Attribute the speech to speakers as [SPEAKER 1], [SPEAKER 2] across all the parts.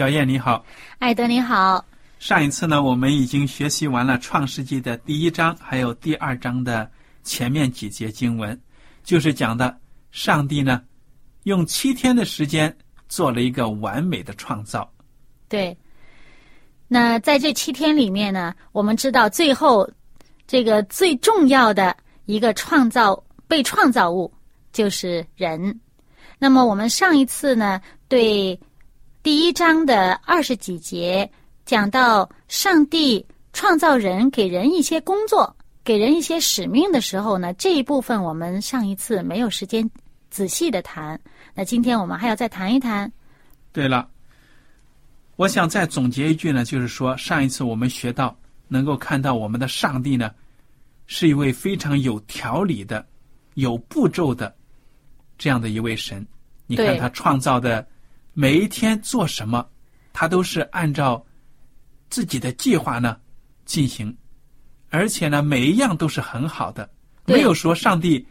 [SPEAKER 1] 小燕你好，
[SPEAKER 2] 艾德你好。
[SPEAKER 1] 上一次呢，我们已经学习完了《创世纪》的第一章，还有第二章的前面几节经文，就是讲的。上帝呢，用七天的时间做了一个完美的创造。
[SPEAKER 2] 对。那在这七天里面呢，我们知道最后这个最重要的一个创造被创造物就是人。那么我们上一次呢，对第一章的二十几节讲到上帝创造人，给人一些工作。给人一些使命的时候呢，这一部分我们上一次没有时间仔细的谈。那今天我们还要再谈一谈。
[SPEAKER 1] 对了，我想再总结一句呢，就是说上一次我们学到，能够看到我们的上帝呢，是一位非常有条理的、有步骤的这样的一位神。你看他创造的每一天做什么，他都是按照自己的计划呢进行。而且呢，每一样都是很好的，没有说上帝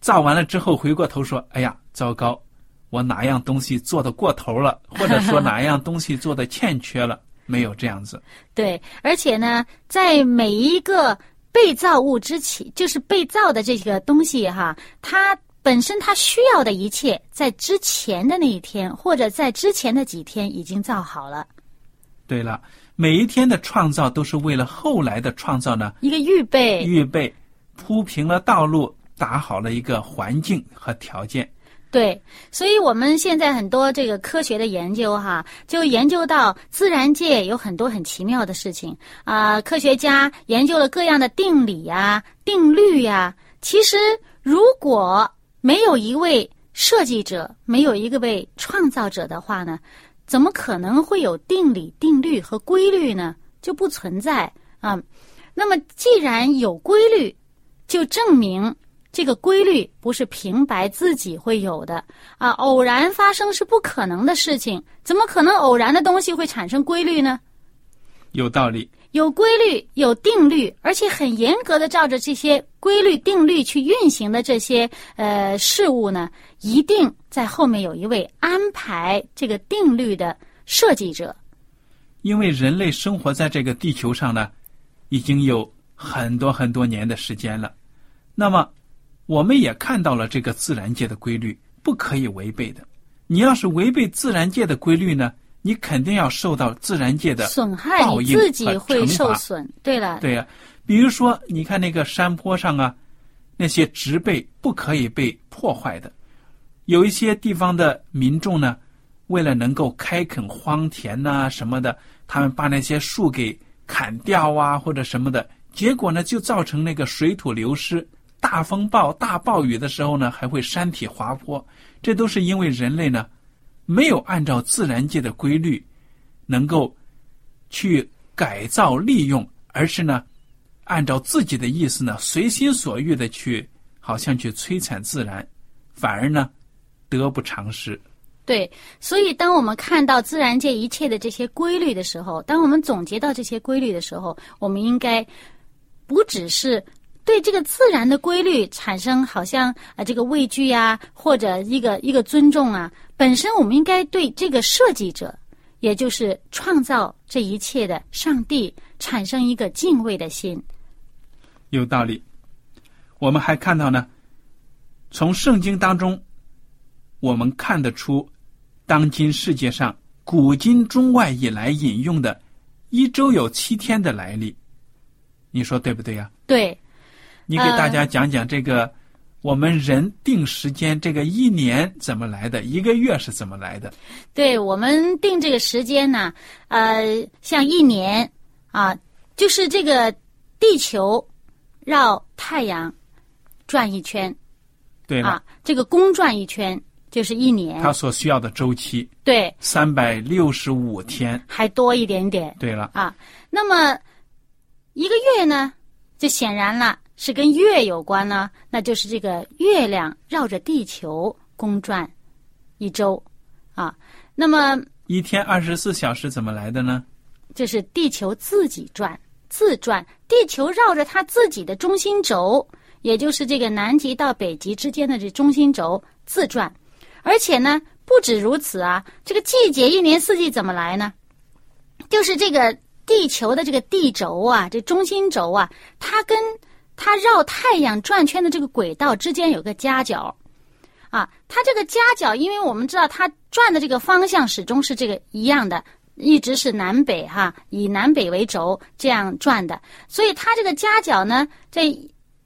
[SPEAKER 1] 造完了之后回过头说：“哎呀，糟糕，我哪样东西做的过头了，或者说哪样东西做的欠缺了。”没有这样子。
[SPEAKER 2] 对，而且呢，在每一个被造物之前，就是被造的这个东西哈，它本身他需要的一切，在之前的那一天或者在之前的几天已经造好了。
[SPEAKER 1] 对了。每一天的创造都是为了后来的创造呢，
[SPEAKER 2] 一个预备，
[SPEAKER 1] 预备铺平了道路，打好了一个环境和条件。
[SPEAKER 2] 对，所以我们现在很多这个科学的研究哈，就研究到自然界有很多很奇妙的事情啊。科学家研究了各样的定理呀、定律呀。其实，如果没有一位设计者，没有一个位创造者的话呢？怎么可能会有定理、定律和规律呢？就不存在啊。那么，既然有规律，就证明这个规律不是平白自己会有的啊。偶然发生是不可能的事情，怎么可能偶然的东西会产生规律呢？
[SPEAKER 1] 有道理。
[SPEAKER 2] 有规律、有定律，而且很严格的照着这些规律、定律去运行的这些呃事物呢，一定在后面有一位安排这个定律的设计者。
[SPEAKER 1] 因为人类生活在这个地球上呢，已经有很多很多年的时间了，那么我们也看到了这个自然界的规律不可以违背的。你要是违背自然界的规律呢？你肯定要受到自然界的
[SPEAKER 2] 损害，你自己会受损。对了，
[SPEAKER 1] 对呀，比如说，你看那个山坡上啊，那些植被不可以被破坏的。有一些地方的民众呢，为了能够开垦荒田呐什么的，他们把那些树给砍掉啊，或者什么的，结果呢，就造成那个水土流失。大风暴、大暴雨的时候呢，还会山体滑坡。这都是因为人类呢。没有按照自然界的规律，能够去改造利用，而是呢按照自己的意思呢，随心所欲的去，好像去摧残自然，反而呢，得不偿失。
[SPEAKER 2] 对，所以当我们看到自然界一切的这些规律的时候，当我们总结到这些规律的时候，我们应该不只是对这个自然的规律产生好像啊这个畏惧呀，或者一个一个尊重啊，本身我们应该对这个设计者，也就是创造这一切的上帝，产生一个敬畏的心。
[SPEAKER 1] 有道理。我们还看到呢，从圣经当中，我们看得出。当今世界上古今中外以来引用的一周有七天的来历，你说对不对呀？
[SPEAKER 2] 对，
[SPEAKER 1] 你给大家讲讲这个我们人定时间这个一年怎么来的，一个月是怎么来的？
[SPEAKER 2] 对我们定这个时间呢，呃，像一年啊，就是这个地球绕太阳转一圈，
[SPEAKER 1] 对
[SPEAKER 2] 啊，这个公转一圈。就是一年，
[SPEAKER 1] 它所需要的周期。
[SPEAKER 2] 对。
[SPEAKER 1] 三百六十五天，
[SPEAKER 2] 还多一点点。
[SPEAKER 1] 对了。
[SPEAKER 2] 啊，那么一个月呢，就显然了是跟月有关呢，那就是这个月亮绕着地球公转一周啊。那么
[SPEAKER 1] 一天二十四小时怎么来的呢？
[SPEAKER 2] 就是地球自己转自转，地球绕着它自己的中心轴，也就是这个南极到北极之间的这中心轴自转。而且呢，不止如此啊，这个季节一年四季怎么来呢？就是这个地球的这个地轴啊，这中心轴啊，它跟它绕太阳转圈的这个轨道之间有个夹角，啊，它这个夹角，因为我们知道它转的这个方向始终是这个一样的，一直是南北哈，以南北为轴这样转的，所以它这个夹角呢，这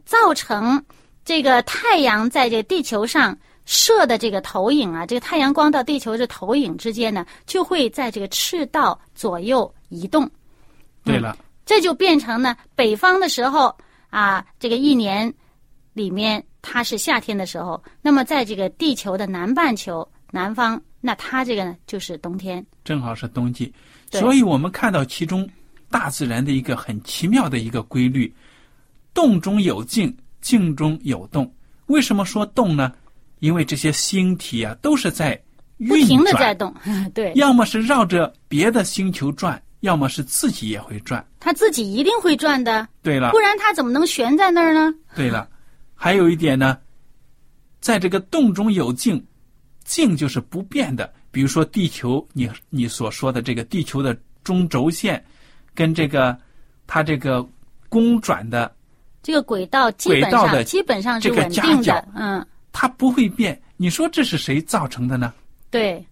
[SPEAKER 2] 造成这个太阳在这地球上。射的这个投影啊，这个太阳光到地球这投影之间呢，就会在这个赤道左右移动。
[SPEAKER 1] 对了，
[SPEAKER 2] 这就变成呢，北方的时候啊，这个一年里面它是夏天的时候，那么在这个地球的南半球南方，那它这个呢就是冬天，
[SPEAKER 1] 正好是冬季。所以我们看到其中大自然的一个很奇妙的一个规律：动中有静，静中有动。为什么说动呢？因为这些星体啊，都是在
[SPEAKER 2] 不停的在动，对，
[SPEAKER 1] 要么是绕着别的星球转，要么是自己也会转。
[SPEAKER 2] 它自己一定会转的。
[SPEAKER 1] 对了，
[SPEAKER 2] 不然它怎么能悬在那儿呢？
[SPEAKER 1] 对了，还有一点呢，在这个动中有静，静就是不变的。比如说地球，你你所说的这个地球的中轴线，跟这个它这个公转的
[SPEAKER 2] 这个轨道，
[SPEAKER 1] 轨道的
[SPEAKER 2] 基本上是稳定的，嗯。
[SPEAKER 1] 它不会变，你说这是谁造成的呢？
[SPEAKER 2] 对，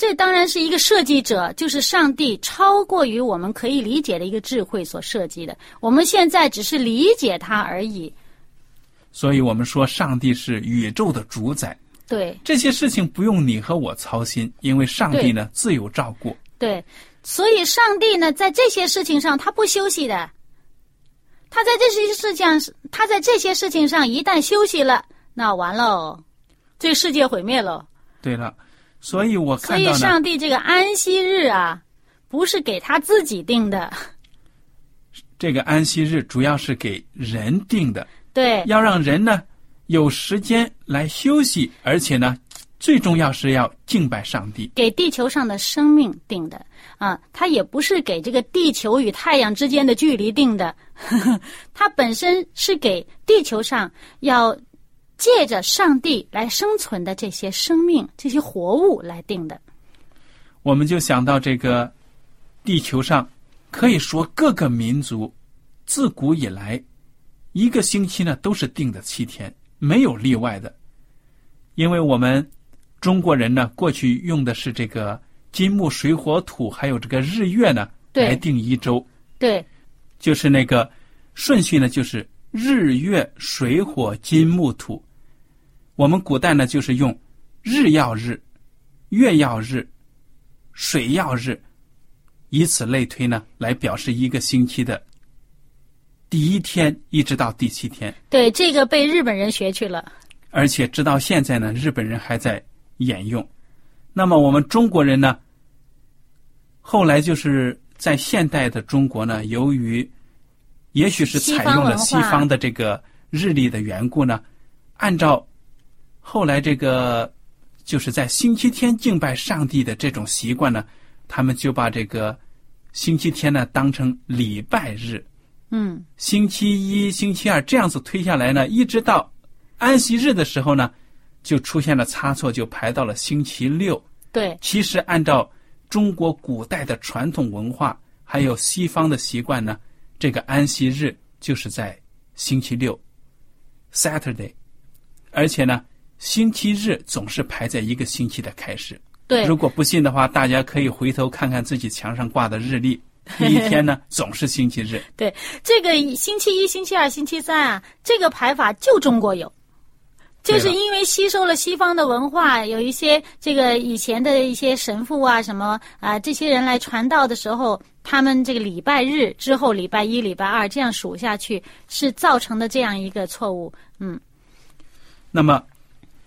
[SPEAKER 2] 这当然是一个设计者，就是上帝超过于我们可以理解的一个智慧所设计的。我们现在只是理解它而已。
[SPEAKER 1] 所以我们说，上帝是宇宙的主宰。
[SPEAKER 2] 对，
[SPEAKER 1] 这些事情不用你和我操心，因为上帝呢自有照顾。
[SPEAKER 2] 对，所以上帝呢在这些事情上他不休息的，他在这些事情上，他在这些事情上一旦休息了。那完了，这世界毁灭了。
[SPEAKER 1] 对了，所以我看
[SPEAKER 2] 所以上帝这个安息日啊，不是给他自己定的。
[SPEAKER 1] 这个安息日主要是给人定的。
[SPEAKER 2] 对，
[SPEAKER 1] 要让人呢有时间来休息，而且呢，最重要是要敬拜上帝。
[SPEAKER 2] 给地球上的生命定的啊，它也不是给这个地球与太阳之间的距离定的，它本身是给地球上要。借着上帝来生存的这些生命、这些活物来定的，
[SPEAKER 1] 我们就想到这个地球上，可以说各个民族自古以来一个星期呢都是定的七天，没有例外的。因为我们中国人呢，过去用的是这个金木水火土，还有这个日月呢来定一周。
[SPEAKER 2] 对，
[SPEAKER 1] 就是那个顺序呢，就是日月水火金木土。我们古代呢，就是用日曜日、月曜日、水曜日，以此类推呢，来表示一个星期的第一天，一直到第七天。
[SPEAKER 2] 对，这个被日本人学去了。
[SPEAKER 1] 而且直到现在呢，日本人还在沿用。那么我们中国人呢，后来就是在现代的中国呢，由于也许是采用了西方的这个日历的缘故呢，按照后来这个就是在星期天敬拜上帝的这种习惯呢，他们就把这个星期天呢当成礼拜日。
[SPEAKER 2] 嗯，
[SPEAKER 1] 星期一、星期二这样子推下来呢，一直到安息日的时候呢，就出现了差错，就排到了星期六。
[SPEAKER 2] 对，
[SPEAKER 1] 其实按照中国古代的传统文化，还有西方的习惯呢，这个安息日就是在星期六，Saturday，而且呢，星期日总是排在一个星期的开始。
[SPEAKER 2] 对，
[SPEAKER 1] 如果不信的话，大家可以回头看看自己墙上挂的日历。第一天呢，总是星期日。
[SPEAKER 2] 对，这个星期一、星期二、星期三啊，这个排法就中国有，就是因为吸收了西方的文化，有一些这个以前的一些神父啊什么啊，这些人来传道的时候，他们这个礼拜日之后礼拜一、礼拜二这样数下去，是造成的这样一个错误。嗯。
[SPEAKER 1] 那么，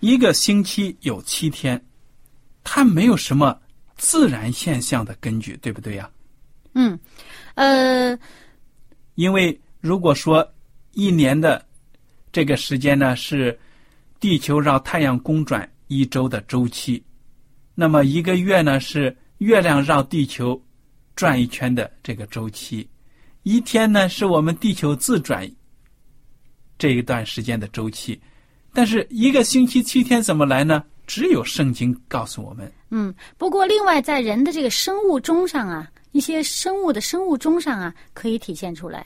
[SPEAKER 1] 一个星期有七天，它没有什么自然现象的根据，对不对呀？
[SPEAKER 2] 嗯，呃，
[SPEAKER 1] 因为如果说一年的这个时间呢是地球绕太阳公转一周的周期，那么一个月呢是月亮绕地球转一圈的这个周期，一天呢是我们地球自转这一段时间的周期，但是一个星期七天怎么来呢？只有圣经告诉我们。
[SPEAKER 2] 嗯，不过另外在人的这个生物钟上啊。一些生物的生物钟上啊，可以体现出来，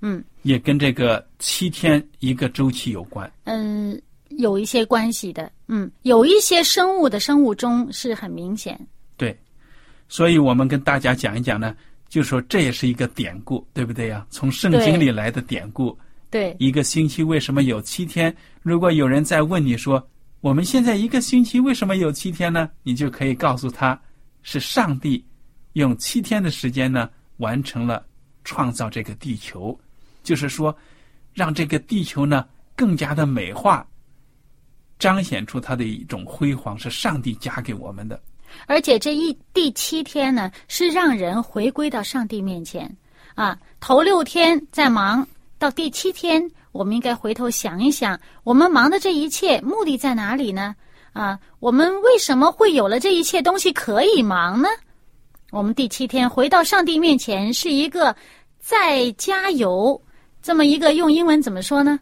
[SPEAKER 2] 嗯，
[SPEAKER 1] 也跟这个七天一个周期有关，
[SPEAKER 2] 嗯，有一些关系的，嗯，有一些生物的生物钟是很明显，
[SPEAKER 1] 对，所以我们跟大家讲一讲呢，就说这也是一个典故，对不对呀？从圣经里来的典故，
[SPEAKER 2] 对，
[SPEAKER 1] 一个星期为什么有七天？如果有人在问你说，我们现在一个星期为什么有七天呢？你就可以告诉他，是上帝。用七天的时间呢，完成了创造这个地球，就是说，让这个地球呢更加的美化，彰显出它的一种辉煌，是上帝加给我们的。
[SPEAKER 2] 而且这一第七天呢，是让人回归到上帝面前啊。头六天在忙，到第七天，我们应该回头想一想，我们忙的这一切目的在哪里呢？啊，我们为什么会有了这一切东西可以忙呢？我们第七天回到上帝面前，是一个再加油，这么一个用英文怎么说呢？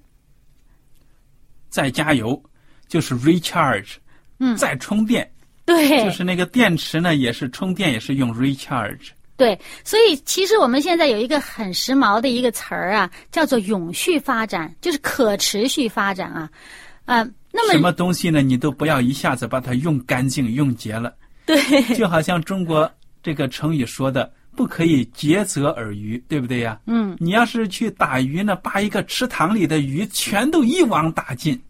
[SPEAKER 1] 再加油就是 recharge，
[SPEAKER 2] 嗯，
[SPEAKER 1] 再充电，
[SPEAKER 2] 对，
[SPEAKER 1] 就是那个电池呢，也是充电，也是用 recharge。
[SPEAKER 2] 对，所以其实我们现在有一个很时髦的一个词儿啊，叫做永续发展，就是可持续发展啊，啊，那么
[SPEAKER 1] 什么东西呢？你都不要一下子把它用干净、用竭了，
[SPEAKER 2] 对，
[SPEAKER 1] 就好像中国。这个成语说的不可以竭泽而渔，对不对呀？
[SPEAKER 2] 嗯，
[SPEAKER 1] 你要是去打鱼呢，把一个池塘里的鱼全都一网打尽，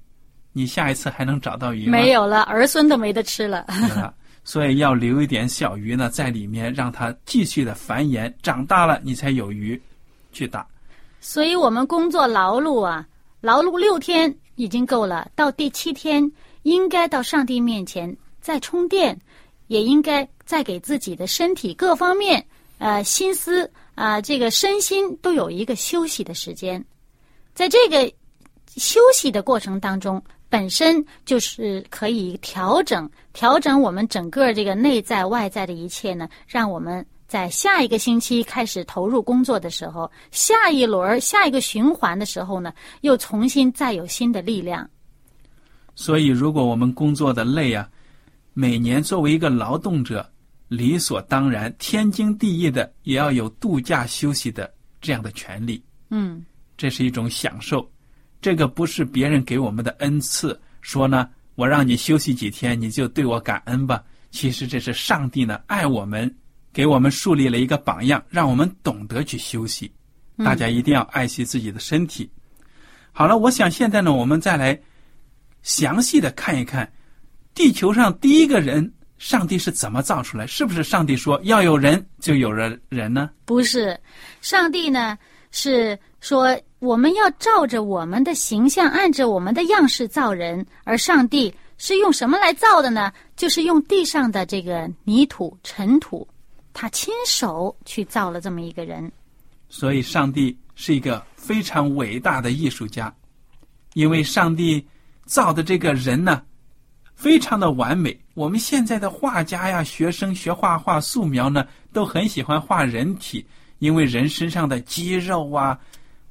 [SPEAKER 1] 你下一次还能找到鱼吗？
[SPEAKER 2] 没有了，儿孙都没得吃了。
[SPEAKER 1] 所以要留一点小鱼呢，在里面让它继续的繁衍，长大了你才有鱼去打。
[SPEAKER 2] 所以我们工作劳碌啊，劳碌六天已经够了，到第七天应该到上帝面前再充电，也应该。再给自己的身体各方面，呃，心思啊，这个身心都有一个休息的时间，在这个休息的过程当中，本身就是可以调整调整我们整个这个内在外在的一切呢，让我们在下一个星期开始投入工作的时候，下一轮下一个循环的时候呢，又重新再有新的力量。
[SPEAKER 1] 所以，如果我们工作的累啊，每年作为一个劳动者。理所当然、天经地义的，也要有度假休息的这样的权利。
[SPEAKER 2] 嗯，
[SPEAKER 1] 这是一种享受，这个不是别人给我们的恩赐。说呢，我让你休息几天，你就对我感恩吧。其实这是上帝呢爱我们，给我们树立了一个榜样，让我们懂得去休息。大家一定要爱惜自己的身体。好了，我想现在呢，我们再来详细的看一看地球上第一个人。上帝是怎么造出来？是不是上帝说要有人就有了人呢？
[SPEAKER 2] 不是，上帝呢是说我们要照着我们的形象，按着我们的样式造人。而上帝是用什么来造的呢？就是用地上的这个泥土、尘土，他亲手去造了这么一个人。
[SPEAKER 1] 所以，上帝是一个非常伟大的艺术家，因为上帝造的这个人呢，非常的完美。我们现在的画家呀，学生学画画素描呢，都很喜欢画人体，因为人身上的肌肉啊、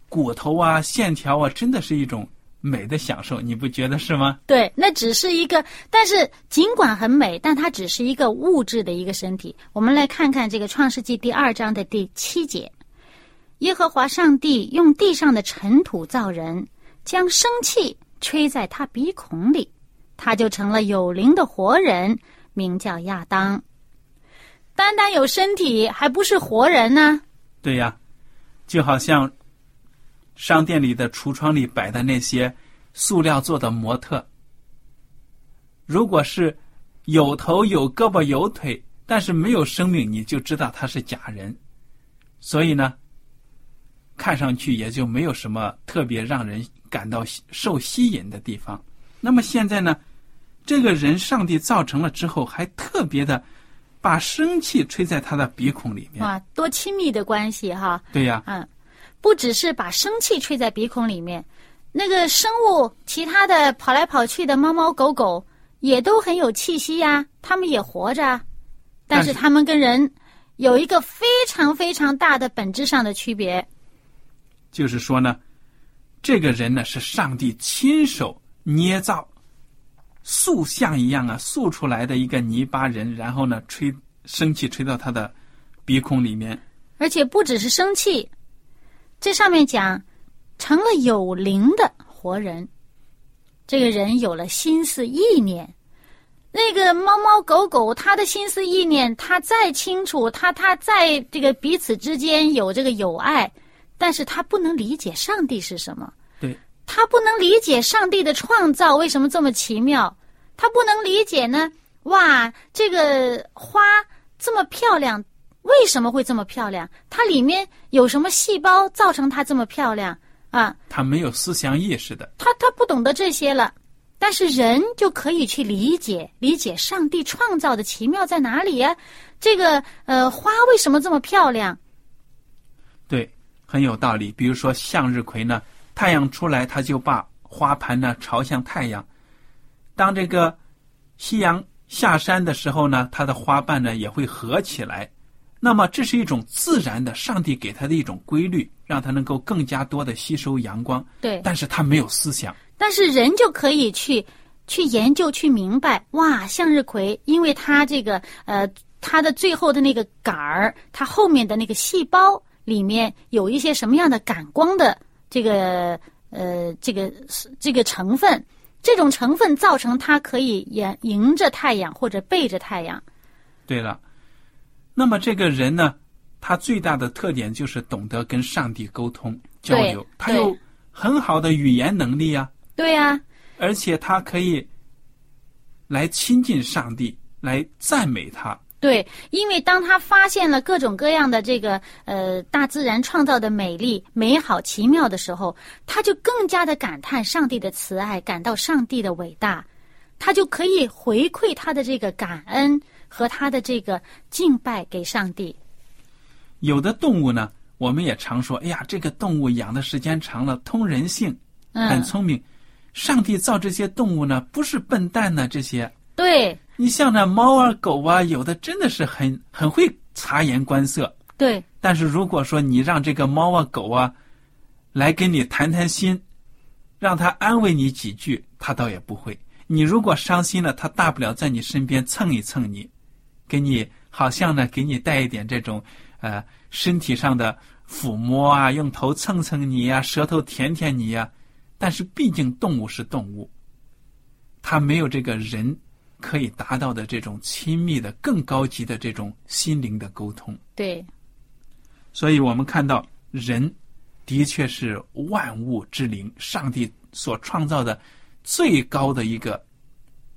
[SPEAKER 1] 骨头啊、线条啊，真的是一种美的享受，你不觉得是吗？
[SPEAKER 2] 对，那只是一个，但是尽管很美，但它只是一个物质的一个身体。我们来看看这个《创世纪》第二章的第七节：耶和华上帝用地上的尘土造人，将生气吹在他鼻孔里，他就成了有灵的活人，名叫亚当。单单有身体，还不是活人呢？
[SPEAKER 1] 对呀，就好像商店里的橱窗里摆的那些塑料做的模特，如果是有头有胳膊有腿，但是没有生命，你就知道他是假人。所以呢，看上去也就没有什么特别让人感到受吸引的地方。那么现在呢，这个人上帝造成了之后，还特别的把生气吹在他的鼻孔里面。
[SPEAKER 2] 哇，多亲密的关系哈！
[SPEAKER 1] 对呀，
[SPEAKER 2] 嗯，不只是把生气吹在鼻孔里面，那个生物其他的跑来跑去的猫猫狗狗也都很有气息呀，它们也活着啊，但是
[SPEAKER 1] 但是
[SPEAKER 2] 它们跟人有一个非常非常大的本质上的区别。
[SPEAKER 1] 就是说呢，这个人呢是上帝亲手捏造、塑像一样啊塑出来的一个泥巴人，然后呢吹生气吹到他的鼻孔里面。
[SPEAKER 2] 而且不只是生气，这上面讲成了有灵的活人，这个人有了心思意念。那个猫猫狗狗，他的心思意念，他再清楚，他他在这个彼此之间有这个友爱，但是他不能理解上帝是什么，
[SPEAKER 1] 对，
[SPEAKER 2] 它不能理解上帝的创造为什么这么奇妙，他不能理解呢？哇，这个花这么漂亮，为什么会这么漂亮？它里面有什么细胞造成它这么漂亮啊？
[SPEAKER 1] 他没有思想意识的，
[SPEAKER 2] 他他不懂得这些了，但是人就可以去理解理解上帝创造的奇妙在哪里呀、这个呃花为什么这么漂亮？
[SPEAKER 1] 对，很有道理。比如说向日葵呢，太阳出来，它就把花盘呢朝向太阳；当这个夕阳下山的时候呢，它的花瓣呢也会合起来。那么这是一种自然的，上帝给它的一种规律，让它能够更加多的吸收阳光。
[SPEAKER 2] 对，
[SPEAKER 1] 但是它没有思想，
[SPEAKER 2] 但是人就可以去去研究去明白，哇，向日葵，因为它这个呃，它的最后的那个杆儿，它后面的那个细胞里面有一些什么样的感光的这个呃这个这个成分，这种成分造成它可以沿迎着太阳或者背着太阳。
[SPEAKER 1] 对了，那么这个人呢，他最大的特点就是懂得跟上帝沟通交流，他有很好的语言能力啊、
[SPEAKER 2] 对呀、
[SPEAKER 1] 而且他可以来亲近上帝，来赞美他。
[SPEAKER 2] 对，因为当他发现了各种各样的这个呃大自然创造的美丽、美好、奇妙的时候，他就更加的感叹上帝的慈爱，感到上帝的伟大，他就可以回馈他的这个感恩和他的这个敬拜给上帝。
[SPEAKER 1] 有的动物呢，我们也常说，哎呀，这个动物养的时间长了，通人性，很
[SPEAKER 2] 嗯，
[SPEAKER 1] 聪明。上帝造这些动物呢，不是笨蛋呢，这些。
[SPEAKER 2] 对
[SPEAKER 1] 你像那猫啊、狗啊，有的真的是很很会察言观色。
[SPEAKER 2] 对
[SPEAKER 1] 但是如果说你让这个猫啊、狗啊来跟你谈谈心，让他安慰你几句，他倒也不会。你如果伤心了，他大不了在你身边蹭一蹭你，给你好像呢给你带一点这种呃身体上的抚摸啊，用头蹭蹭你呀、舌头舔舔你呀、但是毕竟动物是动物，它没有这个人可以达到的这种亲密的、更高级的这种心灵的沟通。
[SPEAKER 2] 对
[SPEAKER 1] 所以我们看到人的确是万物之灵，上帝所创造的最高的一个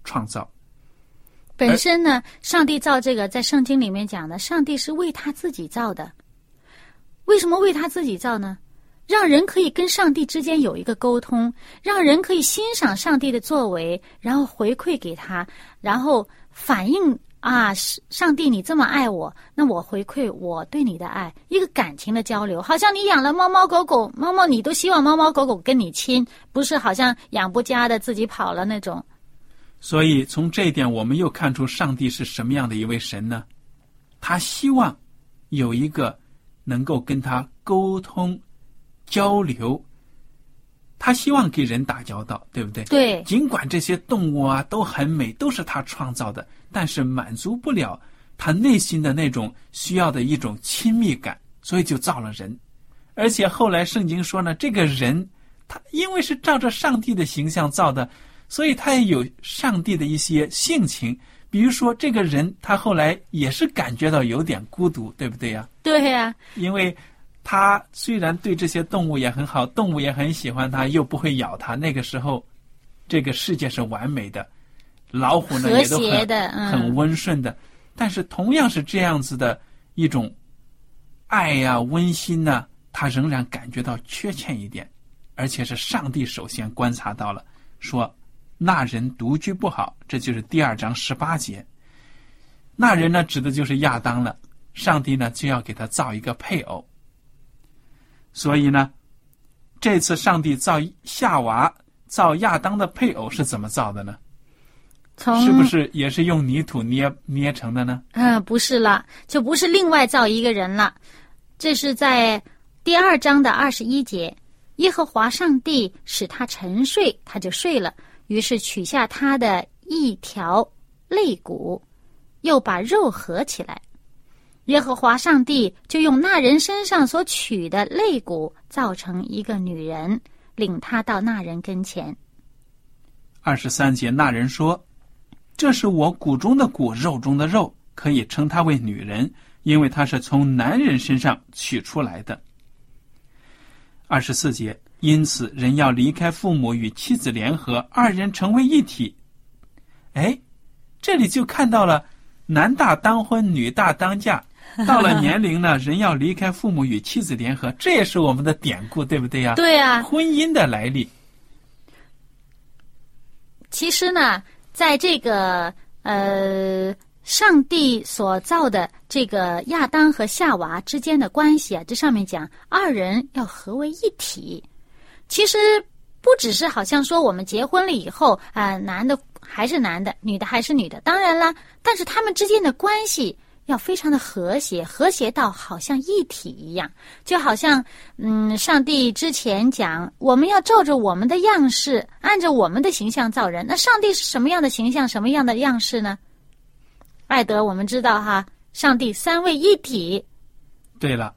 [SPEAKER 1] 创造。
[SPEAKER 2] 本身呢，上帝造这个，在圣经里面讲的，上帝是为他自己造的。为什么为他自己造呢？让人可以跟上帝之间有一个沟通，让人可以欣赏上帝的作为，然后回馈给他，然后反映啊，上帝，你这么爱我，那我回馈我对你的爱，一个感情的交流，好像你养了猫猫狗狗，猫猫你都希望猫猫狗狗跟你亲，不是好像养不家的自己跑了那种。
[SPEAKER 1] 所以从这一点，我们又看出上帝是什么样的一位神呢？他希望有一个能够跟他沟通、交流。他希望给人打交道，对不对？
[SPEAKER 2] 对。
[SPEAKER 1] 尽管这些动物啊都很美，都是他创造的，但是满足不了他内心的那种需要的一种亲密感，所以就造了人。而且后来圣经说呢，这个人他因为是照着上帝的形象造的，所以他也有上帝的一些性情。比如说，这个人他后来也是感觉到有点孤独，对不对呀？
[SPEAKER 2] 对呀，
[SPEAKER 1] 因为。他虽然对这些动物也很好，动物也很喜欢他，又不会咬他。那个时候，这个世界是完美的，老虎呢也都很很温顺的。但是同样是这样子的一种爱呀、温馨呢，他仍然感觉到缺欠一点，而且是上帝首先观察到了，说那人独居不好，这就是第二章十八节。那人呢，指的就是亚当了。上帝呢，就要给他造一个配偶。所以呢，这次上帝造夏娃、造亚当的配偶是怎么造的呢？
[SPEAKER 2] 从
[SPEAKER 1] 是不是也是用泥土捏捏成的呢？
[SPEAKER 2] 嗯，不是了，就不是另外造一个人了。这是在第二章的二十一节，耶和华上帝使他沉睡，他就睡了，于是取下他的一条肋骨，又把肉合起来。耶和华上帝就用那人身上所取的肋骨造成一个女人，领他到那人跟前。
[SPEAKER 1] 二十三节，那人说：“这是我骨中的骨，肉中的肉，可以称她为女人，因为她是从男人身上取出来的。”二十四节，因此人要离开父母与妻子联合，二人成为一体。哎，这里就看到了男大当婚，女大当嫁。到了年龄呢，人要离开父母与妻子联合，这也是我们的典故，对不对呀？
[SPEAKER 2] 对呀。
[SPEAKER 1] 婚姻的来历。
[SPEAKER 2] 其实呢，在这个呃，上帝所造的这个亚当和夏娃之间的关系啊，这上面讲二人要合为一体。其实不只是好像说我们结婚了以后啊，男的还是男的，女的还是女的。当然了，但是他们之间的关系。要非常的和谐，和谐到好像一体一样，就好像，嗯，上帝之前讲，我们要照着我们的样式，按照我们的形象造人。那上帝是什么样的形象，什么样的样式呢？艾德，我们知道哈，上帝三位一体。
[SPEAKER 1] 对了，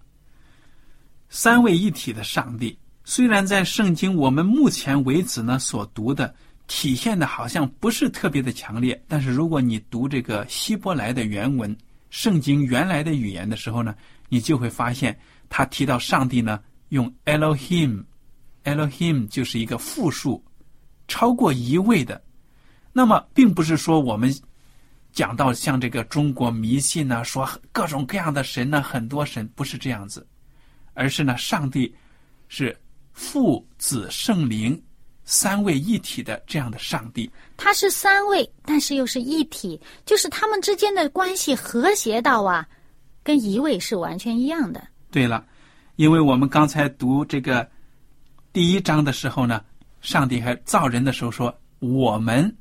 [SPEAKER 1] 三位一体的上帝，虽然在圣经我们目前为止呢所读的体现的好像不是特别的强烈，但是如果你读这个希伯来的原文。圣经原来的语言的时候呢，你就会发现，他提到上帝呢，用 Elohim，Elohim 就是一个复数，超过一位的。那么，并不是说我们讲到像这个中国迷信呢，说各种各样的神呢，很多神不是这样子，而是呢，上帝是父子圣灵。三位一体的这样的上帝，
[SPEAKER 2] 他是三位，但是又是一体，就是他们之间的关系和谐到啊，跟一位是完全一样的。
[SPEAKER 1] 对了，因为我们刚才读这个第一章的时候呢，上帝还造人的时候说：“我们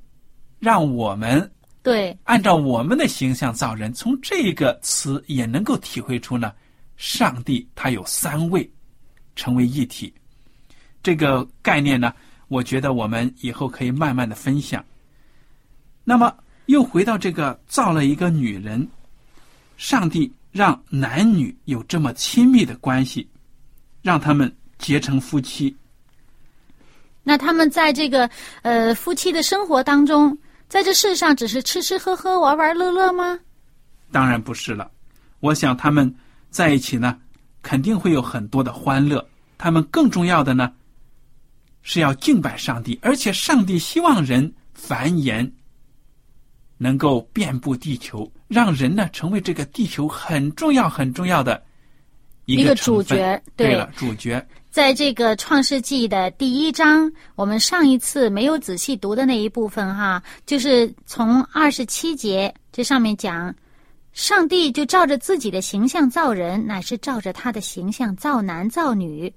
[SPEAKER 1] 让我们
[SPEAKER 2] 对
[SPEAKER 1] 按照我们的形象造人。”从这个词也能够体会出呢，上帝他有三位成为一体这个概念呢。我觉得我们以后可以慢慢的分享。那么，又回到这个造了一个女人，上帝让男女有这么亲密的关系，让他们结成夫妻。
[SPEAKER 2] 那他们在这个呃夫妻的生活当中，在这世上只是吃吃喝喝、玩玩乐乐吗？
[SPEAKER 1] 当然不是了。我想他们在一起呢，肯定会有很多的欢乐。他们更重要的呢。是要敬拜上帝，而且上帝希望人繁衍，能够遍布地球，让人呢成为这个地球很重要、很重要的
[SPEAKER 2] 一
[SPEAKER 1] 个
[SPEAKER 2] 主角。对
[SPEAKER 1] 了，主角。
[SPEAKER 2] 在这个创世纪的第一章，我们上一次没有仔细读的那一部分哈，就是从二十七节这上面讲，上帝就照着自己的形象造人，乃是照着他的形象造男造女。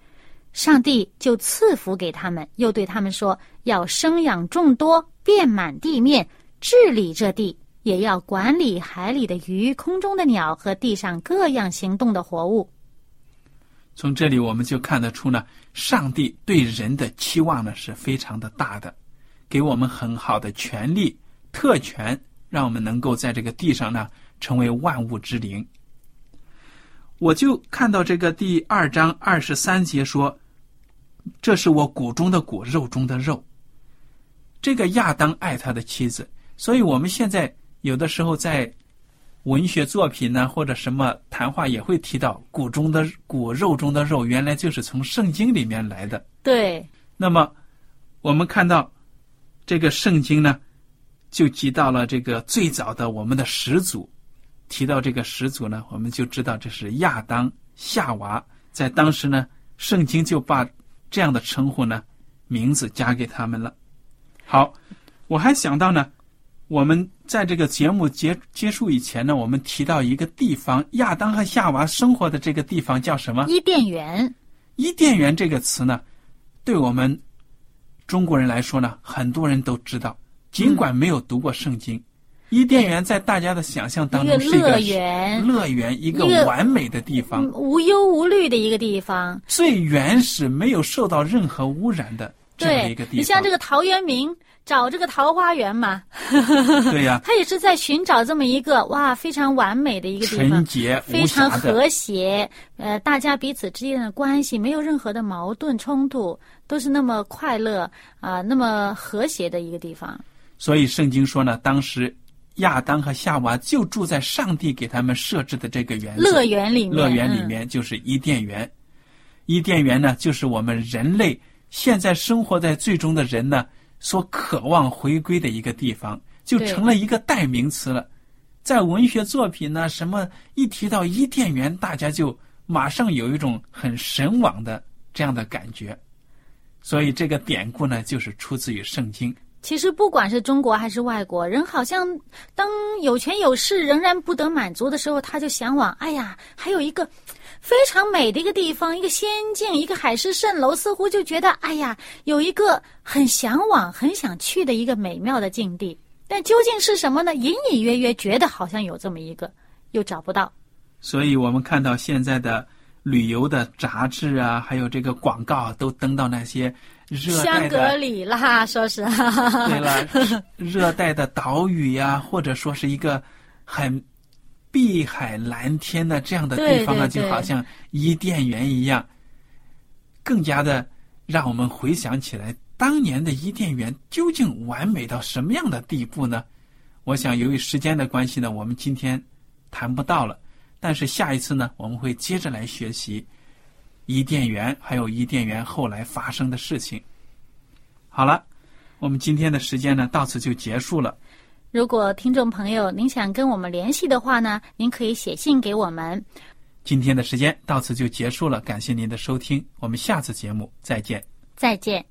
[SPEAKER 2] 上帝就赐福给他们，又对他们说：要生养众多，遍满地面，治理这地，也要管理海里的鱼、空中的鸟和地上各样行动的活物。
[SPEAKER 1] 从这里我们就看得出呢，上帝对人的期望呢是非常的大的，给我们很好的权利、特权，让我们能够在这个地上呢成为万物之灵。我就看到这个第二章二十三节说。这是我骨中的骨，肉中的肉。这个亚当爱他的妻子，所以我们现在有的时候在文学作品呢，或者什么谈话也会提到骨中的骨，肉中的肉，原来就是从圣经里面来的。
[SPEAKER 2] 对。
[SPEAKER 1] 那么我们看到这个圣经呢，就提到了这个最早的我们的始祖。提到这个始祖呢，我们就知道这是亚当、夏娃。在当时呢，圣经就把。这样的称呼呢，名字加给他们了。好，我还想到呢，我们在这个节目结结束以前呢，我们提到一个地方，亚当和夏娃生活的这个地方叫什么？
[SPEAKER 2] 伊甸园。
[SPEAKER 1] 伊甸园这个词呢，对我们中国人来说呢，很多人都知道，尽管没有读过圣经。伊甸园在大家的想象当中是一个
[SPEAKER 2] 乐园，
[SPEAKER 1] 乐园一个完美的地方，
[SPEAKER 2] 无忧无虑的一个地方，
[SPEAKER 1] 最原始、没有受到任何污染的这样一个地方。
[SPEAKER 2] 你像这个陶渊明找这个桃花源嘛，
[SPEAKER 1] 对呀，
[SPEAKER 2] 他也是在寻找这么一个哇非常完美的一个地方，
[SPEAKER 1] 纯洁、
[SPEAKER 2] 非常和谐，呃，大家彼此之间的关系没有任何的矛盾冲突，都是那么快乐啊，那么和谐的一个地方。
[SPEAKER 1] 所以圣经说呢，当时。亚当和夏娃就住在上帝给他们设置的这个园
[SPEAKER 2] 乐园里面。
[SPEAKER 1] 乐园里面就是伊甸园。伊甸园呢，就是我们人类现在生活在最终的人呢所渴望回归的一个地方，就成了一个代名词了。在文学作品呢，什么一提到伊甸园，大家就马上有一种很神往的这样的感觉。所以这个典故呢，就是出自于圣经。
[SPEAKER 2] 其实，不管是中国还是外国人，好像当有权有势仍然不得满足的时候，他就向往。哎呀，还有一个 非常美的一个地方，一个仙境，一个海市蜃楼，似乎就觉得，哎呀，有一个很向往、很想去的一个美妙的境地。但究竟是什么呢？隐隐约约觉得好像有这么一个，又找不到。
[SPEAKER 1] 所以我们看到现在的旅游的杂志啊，还有这个广告，都登到那些。
[SPEAKER 2] 香格里拉，说是
[SPEAKER 1] 对了，热带的岛屿呀，或者说是一个很碧海蓝天的这样的地方啊，就好像伊甸园一样，更加的让我们回想起来，当年的伊甸园究竟完美到什么样的地步呢？我想，由于时间的关系呢，我们今天谈不到了，但是下一次呢，我们会接着来学习。伊甸园，还有伊甸园后来发生的事情。好了，我们今天的时间呢，到此就结束了。
[SPEAKER 2] 如果听众朋友您想跟我们联系的话呢，您可以写信给我们。
[SPEAKER 1] 今天的时间到此就结束了，感谢您的收听，我们下次节目再见。
[SPEAKER 2] 再见。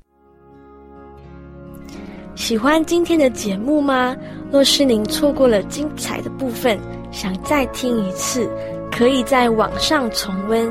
[SPEAKER 3] 喜欢今天的节目吗？若是您错过了精彩的部分，想再听一次，可以在网上重温。